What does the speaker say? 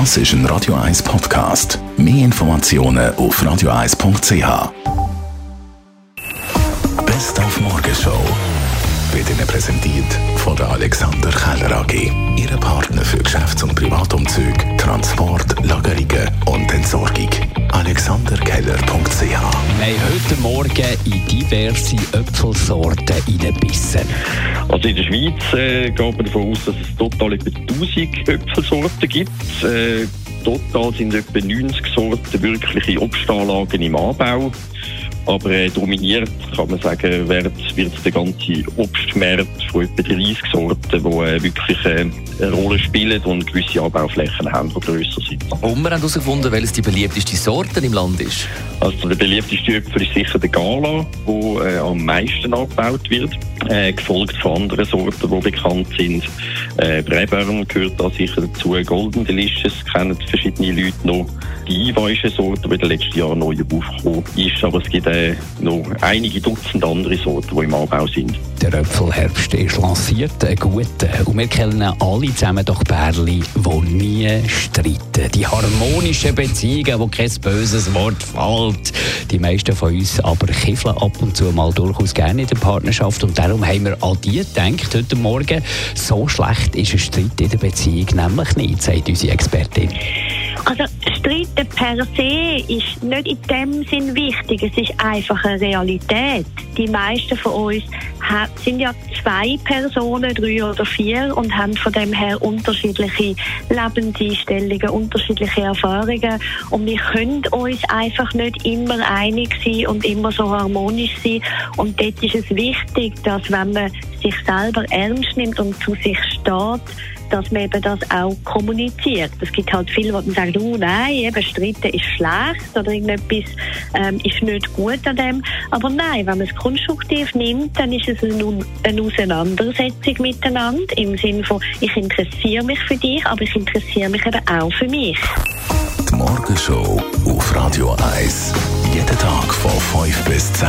Das ist ein Radio 1 Podcast. Mehr Informationen auf radio1.ch. Best auf Morgenshow wird Ihnen präsentiert von der Alexander Keller AG. Ihre Partner für Geschäfts- und Privatumzug, Transport, Lagerungen und Entsorgung. AlexanderKeller.ch Wir haben heute Morgen in diverse Äpfelsorten reingebissen. Also in der Schweiz äh, geht man davon aus, dass es total etwa 1000 Äpfelsorten gibt. Äh, total sind etwa 90 Sorten wirkliche Obstanlagen im Anbau. Aber äh, dominiert, kann man sagen, wird, wird der ganze Obstmarkt von etwa 30 Sorten, die äh, wirklich äh, eine Rolle spielen und gewisse Anbauflächen haben, die grösser sind. Und wir haben herausgefunden, welches die beliebteste Sorte im Land ist. Also der beliebteste Äpfel ist sicher der Gala, der äh, am meisten angebaut wird, äh, gefolgt von anderen Sorten, die bekannt sind. Äh, Brebern gehört da sicher dazu, Golden Delicious kennen verschiedene Leute noch. Die einweischen Sorte, die in den letzten Jahren neu aufgekommen ist, aber es gibt äh, noch einige Dutzend andere Sorten, die im Anbau sind. Der Äpfelherbst ist lanciert, ein guter. Und wir kennen alle zusammen doch Bärli, die nie streiten. Die harmonischen Beziehungen, wo kein böses Wort fällt. Die meisten von uns aber kiffeln ab und zu mal durchaus gerne in der Partnerschaft. Und darum haben wir an die gedacht heute Morgen. So schlecht ist ein Streit in der Beziehung nämlich nicht, sagt unsere Expertin. Also Streiten per se ist nicht in dem Sinn wichtig. Es ist einfach eine Realität. Die meisten von uns sind ja zwei Personen, drei oder vier, und haben von dem her unterschiedliche Lebenseinstellungen, unterschiedliche Erfahrungen. Und wir können uns einfach nicht immer einig sein und immer so harmonisch sein. Und dort ist es wichtig, dass wenn man sich selber ernst nimmt und zu sich steht, dass man eben das auch kommuniziert. Es gibt halt viele, die sagen, oh nein, eben Streiten ist schlecht oder irgendetwas ähm, ist nicht gut an dem. Aber nein, wenn man es konstruktiv nimmt, dann ist es eine, eine Auseinandersetzung miteinander im Sinne von, ich interessiere mich für dich, aber ich interessiere mich eben auch für mich. Die Morgenshow auf Radio 1. Jeden Tag von 5 bis 10.